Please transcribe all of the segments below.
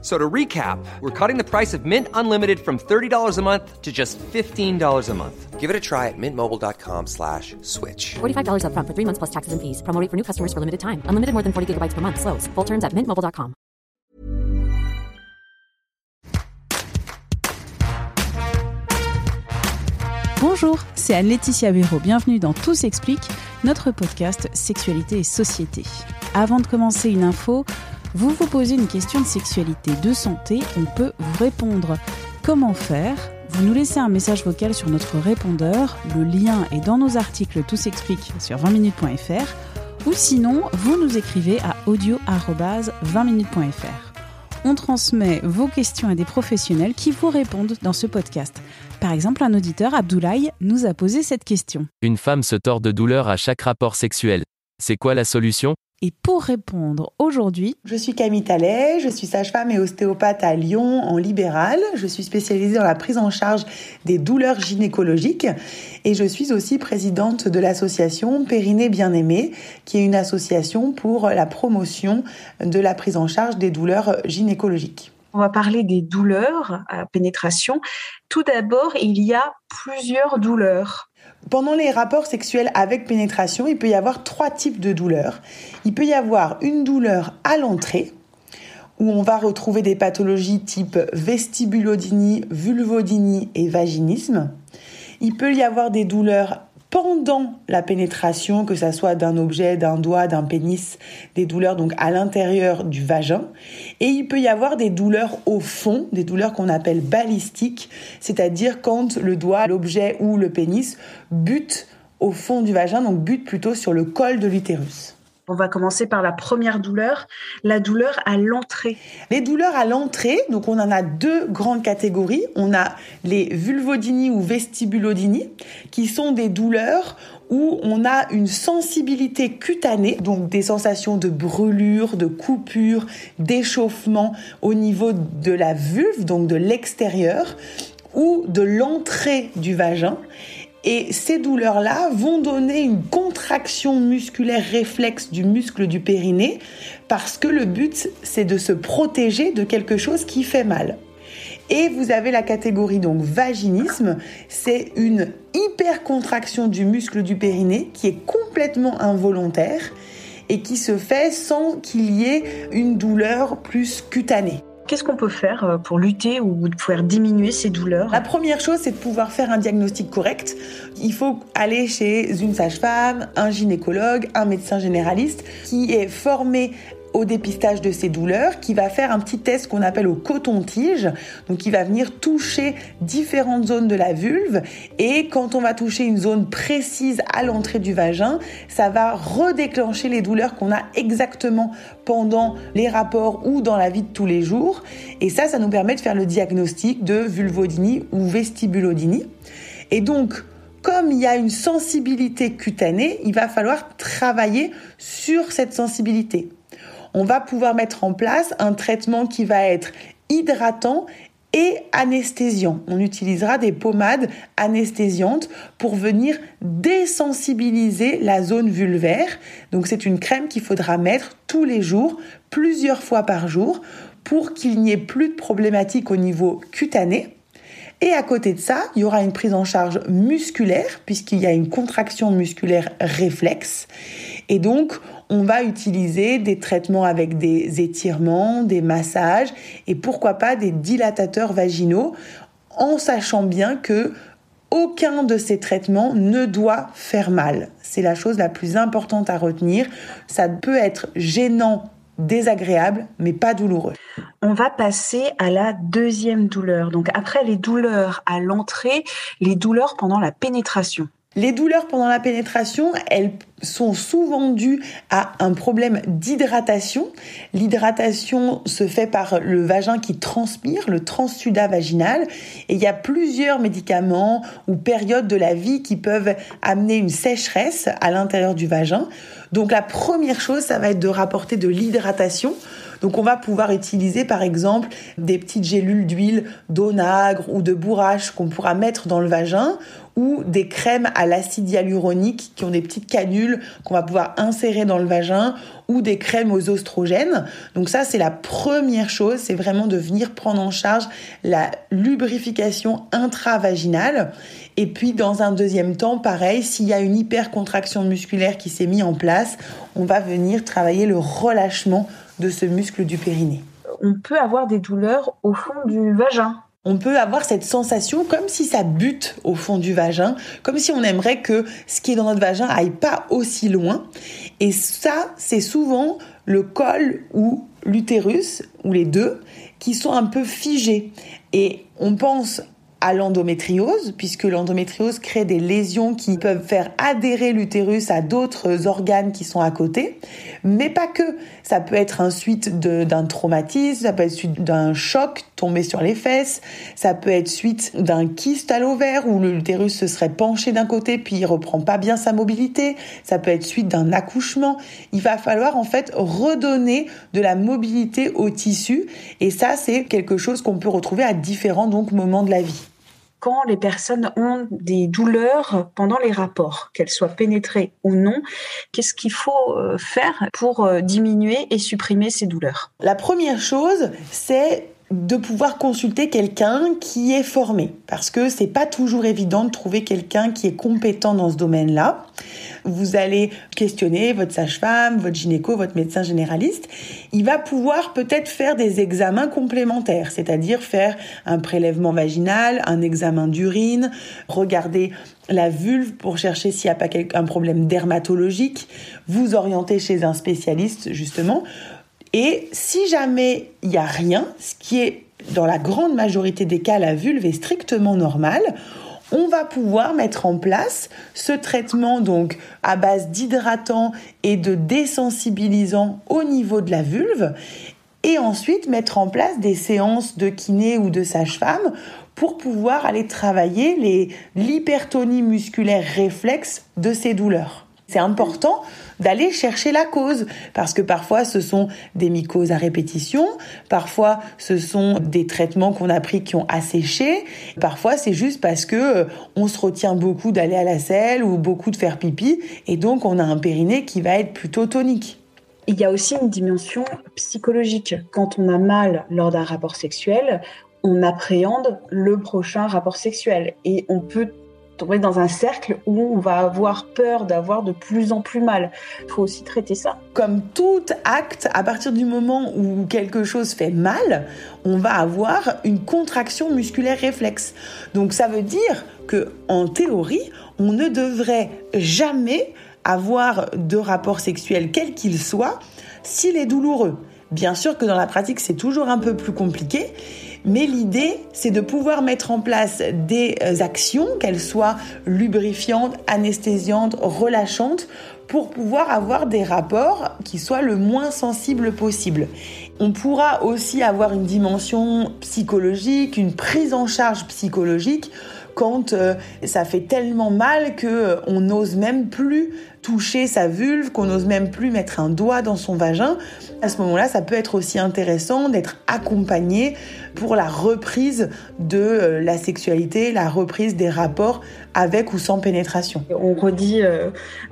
So to recap, we're cutting the price of Mint Unlimited from $30 a month to just $15 a month. Give it a try at mintmobile.com slash switch. $45 upfront for three months plus taxes and fees. Promo rate for new customers for limited time. Unlimited more than 40 gigabytes per month. Slows. Full terms at mintmobile.com. Bonjour, c'est Anne-Laetitia Béraud. Bienvenue dans Tout s'explique, notre podcast Sexualité et Société. Avant de commencer une info, vous vous posez une question de sexualité, de santé, on peut vous répondre. Comment faire? Vous nous laissez un message vocal sur notre répondeur, le lien est dans nos articles Tout s'explique sur 20minutes.fr ou sinon, vous nous écrivez à audio-20minutes.fr. On transmet vos questions à des professionnels qui vous répondent dans ce podcast. Par exemple, un auditeur, Abdoulaye, nous a posé cette question. Une femme se tord de douleur à chaque rapport sexuel. C'est quoi la solution? Et pour répondre aujourd'hui, Je suis Camille Tallet, je suis sage-femme et ostéopathe à Lyon en libéral. Je suis spécialisée dans la prise en charge des douleurs gynécologiques et je suis aussi présidente de l'association Périnée Bien-Aimée, qui est une association pour la promotion de la prise en charge des douleurs gynécologiques. On va parler des douleurs à pénétration. Tout d'abord, il y a plusieurs douleurs. Pendant les rapports sexuels avec pénétration, il peut y avoir trois types de douleurs. Il peut y avoir une douleur à l'entrée, où on va retrouver des pathologies type vestibulodynie, vulvodynie et vaginisme. Il peut y avoir des douleurs pendant la pénétration, que ça soit d'un objet, d'un doigt, d'un pénis, des douleurs donc à l'intérieur du vagin. Et il peut y avoir des douleurs au fond, des douleurs qu'on appelle balistiques, c'est-à-dire quand le doigt, l'objet ou le pénis bute au fond du vagin, donc bute plutôt sur le col de l'utérus. On va commencer par la première douleur, la douleur à l'entrée. Les douleurs à l'entrée, donc on en a deux grandes catégories. On a les vulvodynies ou vestibulodynies, qui sont des douleurs où on a une sensibilité cutanée, donc des sensations de brûlure, de coupure, d'échauffement au niveau de la vulve, donc de l'extérieur, ou de l'entrée du vagin. Et ces douleurs-là vont donner une contraction musculaire réflexe du muscle du périnée parce que le but, c'est de se protéger de quelque chose qui fait mal. Et vous avez la catégorie donc vaginisme, c'est une hypercontraction du muscle du périnée qui est complètement involontaire et qui se fait sans qu'il y ait une douleur plus cutanée. Qu'est-ce qu'on peut faire euh, pour lutter ou pouvoir diminuer ces douleurs? La première chose, c'est de pouvoir faire un diagnostic correct. Il faut aller chez une sage-femme, un gynécologue, un médecin généraliste qui est formé au dépistage de ces douleurs, qui va faire un petit test qu'on appelle au coton-tige, donc qui va venir toucher différentes zones de la vulve, et quand on va toucher une zone précise à l'entrée du vagin, ça va redéclencher les douleurs qu'on a exactement pendant les rapports ou dans la vie de tous les jours, et ça, ça nous permet de faire le diagnostic de vulvodynie ou vestibulodynie. Et donc, comme il y a une sensibilité cutanée, il va falloir travailler sur cette sensibilité on va pouvoir mettre en place un traitement qui va être hydratant et anesthésiant. On utilisera des pommades anesthésiantes pour venir désensibiliser la zone vulvaire. Donc c'est une crème qu'il faudra mettre tous les jours, plusieurs fois par jour, pour qu'il n'y ait plus de problématiques au niveau cutané. Et à côté de ça, il y aura une prise en charge musculaire, puisqu'il y a une contraction musculaire réflexe. Et donc, on va utiliser des traitements avec des étirements, des massages et pourquoi pas des dilatateurs vaginaux en sachant bien que aucun de ces traitements ne doit faire mal. C'est la chose la plus importante à retenir. Ça peut être gênant, désagréable, mais pas douloureux. On va passer à la deuxième douleur. Donc après les douleurs à l'entrée, les douleurs pendant la pénétration. Les douleurs pendant la pénétration, elles sont souvent dues à un problème d'hydratation. L'hydratation se fait par le vagin qui transpire, le transsudat vaginal. Et il y a plusieurs médicaments ou périodes de la vie qui peuvent amener une sécheresse à l'intérieur du vagin. Donc la première chose, ça va être de rapporter de l'hydratation. Donc on va pouvoir utiliser par exemple des petites gélules d'huile d'onagre ou de bourrache qu'on pourra mettre dans le vagin ou des crèmes à l'acide hyaluronique qui ont des petites canules qu'on va pouvoir insérer dans le vagin ou des crèmes aux oestrogènes. Donc ça, c'est la première chose, c'est vraiment de venir prendre en charge la lubrification intravaginale. Et puis, dans un deuxième temps, pareil, s'il y a une hypercontraction musculaire qui s'est mise en place, on va venir travailler le relâchement de ce muscle du périnée. On peut avoir des douleurs au fond du vagin on peut avoir cette sensation comme si ça bute au fond du vagin, comme si on aimerait que ce qui est dans notre vagin aille pas aussi loin. Et ça, c'est souvent le col ou l'utérus, ou les deux, qui sont un peu figés. Et on pense à l'endométriose, puisque l'endométriose crée des lésions qui peuvent faire adhérer l'utérus à d'autres organes qui sont à côté, mais pas que. Ça peut être un suite d'un traumatisme, ça peut être suite d'un choc tombé sur les fesses, ça peut être suite d'un kyste à l'ovaire où l'utérus se serait penché d'un côté puis il reprend pas bien sa mobilité, ça peut être suite d'un accouchement. Il va falloir en fait redonner de la mobilité au tissu. Et ça c'est quelque chose qu'on peut retrouver à différents donc moments de la vie. Quand les personnes ont des douleurs pendant les rapports, qu'elles soient pénétrées ou non, qu'est-ce qu'il faut euh, faire pour euh, diminuer et supprimer ces douleurs? La première chose, c'est de pouvoir consulter quelqu'un qui est formé parce que c'est pas toujours évident de trouver quelqu'un qui est compétent dans ce domaine-là. Vous allez questionner votre sage-femme, votre gynéco, votre médecin généraliste. Il va pouvoir peut-être faire des examens complémentaires, c'est-à-dire faire un prélèvement vaginal, un examen d'urine, regarder la vulve pour chercher s'il n'y a pas un problème dermatologique, vous orienter chez un spécialiste justement et si jamais il n'y a rien, ce qui est dans la grande majorité des cas, la vulve est strictement normale, on va pouvoir mettre en place ce traitement donc à base d'hydratant et de désensibilisant au niveau de la vulve et ensuite mettre en place des séances de kiné ou de sage-femme pour pouvoir aller travailler l'hypertonie musculaire réflexe de ces douleurs. C'est important d'aller chercher la cause parce que parfois ce sont des mycoses à répétition, parfois ce sont des traitements qu'on a pris qui ont asséché, parfois c'est juste parce que euh, on se retient beaucoup d'aller à la selle ou beaucoup de faire pipi et donc on a un périnée qui va être plutôt tonique. Il y a aussi une dimension psychologique. Quand on a mal lors d'un rapport sexuel, on appréhende le prochain rapport sexuel et on peut tomber dans un cercle où on va avoir peur d'avoir de plus en plus mal. Il faut aussi traiter ça. Comme tout acte, à partir du moment où quelque chose fait mal, on va avoir une contraction musculaire réflexe. Donc ça veut dire que en théorie, on ne devrait jamais avoir de rapport sexuel quel qu'il soit s'il est douloureux. Bien sûr que dans la pratique, c'est toujours un peu plus compliqué, mais l'idée, c'est de pouvoir mettre en place des euh, actions, qu'elles soient lubrifiantes, anesthésiantes, relâchantes, pour pouvoir avoir des rapports qui soient le moins sensibles possible. On pourra aussi avoir une dimension psychologique, une prise en charge psychologique quand euh, ça fait tellement mal que euh, on n'ose même plus toucher sa vulve, qu'on n'ose même plus mettre un doigt dans son vagin. À ce moment-là, ça peut être aussi intéressant d'être accompagné pour la reprise de euh, la sexualité, la reprise des rapports avec ou sans pénétration. On redit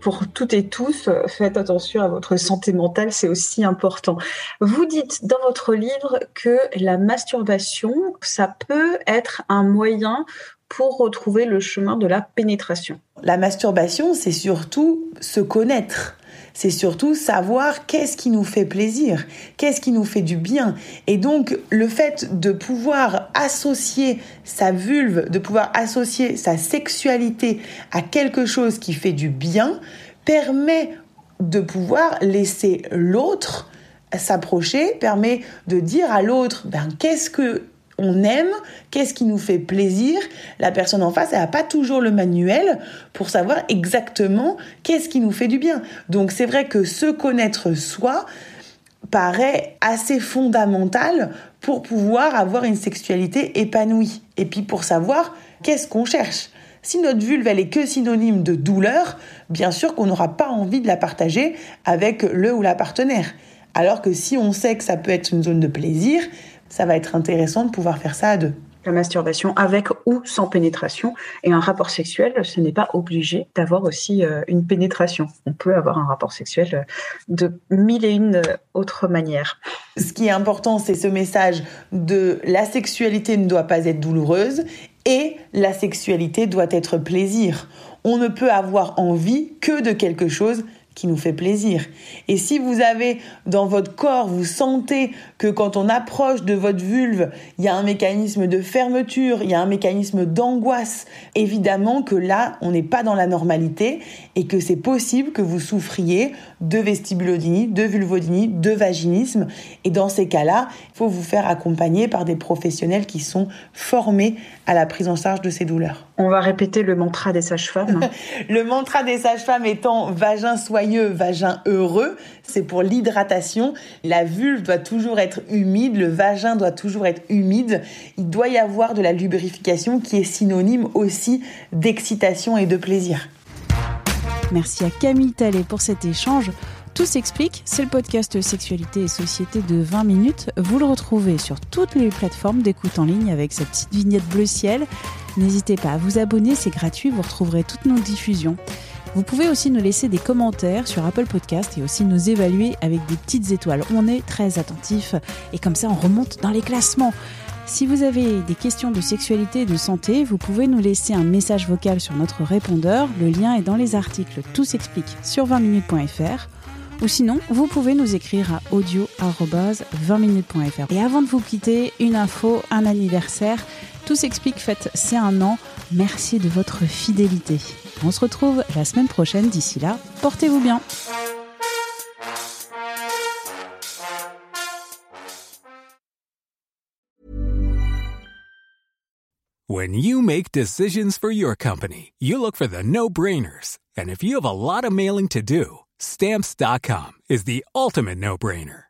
pour toutes et tous, faites attention à votre santé mentale, c'est aussi important. Vous dites dans votre livre que la masturbation, ça peut être un moyen pour retrouver le chemin de la pénétration La masturbation, c'est surtout se connaître. C'est surtout savoir qu'est-ce qui nous fait plaisir, qu'est-ce qui nous fait du bien. Et donc, le fait de pouvoir associer sa vulve, de pouvoir associer sa sexualité à quelque chose qui fait du bien, permet de pouvoir laisser l'autre s'approcher, permet de dire à l'autre, ben, qu'est-ce que on aime, qu'est-ce qui nous fait plaisir. La personne en face, elle n'a pas toujours le manuel pour savoir exactement qu'est-ce qui nous fait du bien. Donc c'est vrai que se connaître soi paraît assez fondamental pour pouvoir avoir une sexualité épanouie. Et puis pour savoir qu'est-ce qu'on cherche. Si notre vulve, elle est que synonyme de douleur, bien sûr qu'on n'aura pas envie de la partager avec le ou la partenaire. Alors que si on sait que ça peut être une zone de plaisir, ça va être intéressant de pouvoir faire ça à deux la masturbation avec ou sans pénétration. Et un rapport sexuel, ce n'est pas obligé d'avoir aussi euh, une pénétration. On peut avoir un rapport sexuel euh, de mille et une euh, autres manières. Ce qui est important, c'est ce message de la sexualité ne doit pas être douloureuse et la sexualité doit être plaisir. On ne peut avoir envie que de quelque chose qui nous fait plaisir. Et si vous avez dans votre corps, vous sentez que quand on approche de votre vulve, il y a un mécanisme de fermeture, il y a un mécanisme d'angoisse, évidemment que là, on n'est pas dans la normalité et que c'est possible que vous souffriez de vestibulodynie, de vulvodynie, de vaginisme. Et dans ces cas-là, il faut vous faire accompagner par des professionnels qui sont formés à la prise en charge de ces douleurs. On va répéter le mantra des sages-femmes. le mantra des sages-femmes étant vagin soyeux, vagin heureux, c'est pour l'hydratation. La vulve doit toujours être humide, le vagin doit toujours être humide. Il doit y avoir de la lubrification qui est synonyme aussi d'excitation et de plaisir. Merci à Camille Tallet pour cet échange. Tout s'explique, c'est le podcast Sexualité et Société de 20 minutes. Vous le retrouvez sur toutes les plateformes d'écoute en ligne avec sa petite vignette bleu ciel. N'hésitez pas à vous abonner, c'est gratuit, vous retrouverez toutes nos diffusions. Vous pouvez aussi nous laisser des commentaires sur Apple Podcast et aussi nous évaluer avec des petites étoiles. On est très attentifs et comme ça on remonte dans les classements. Si vous avez des questions de sexualité et de santé, vous pouvez nous laisser un message vocal sur notre répondeur. Le lien est dans les articles Tout s'explique sur 20minutes.fr. Ou sinon, vous pouvez nous écrire à audio-20minutes.fr. Et avant de vous quitter, une info, un anniversaire. Tout s'explique, faites c'est un an. Merci de votre fidélité. On se retrouve la semaine prochaine. D'ici là, portez-vous bien. When you make decisions for your company, you look for the no-brainers. And if you have a lot of mailing to do, stamps.com is the ultimate no-brainer.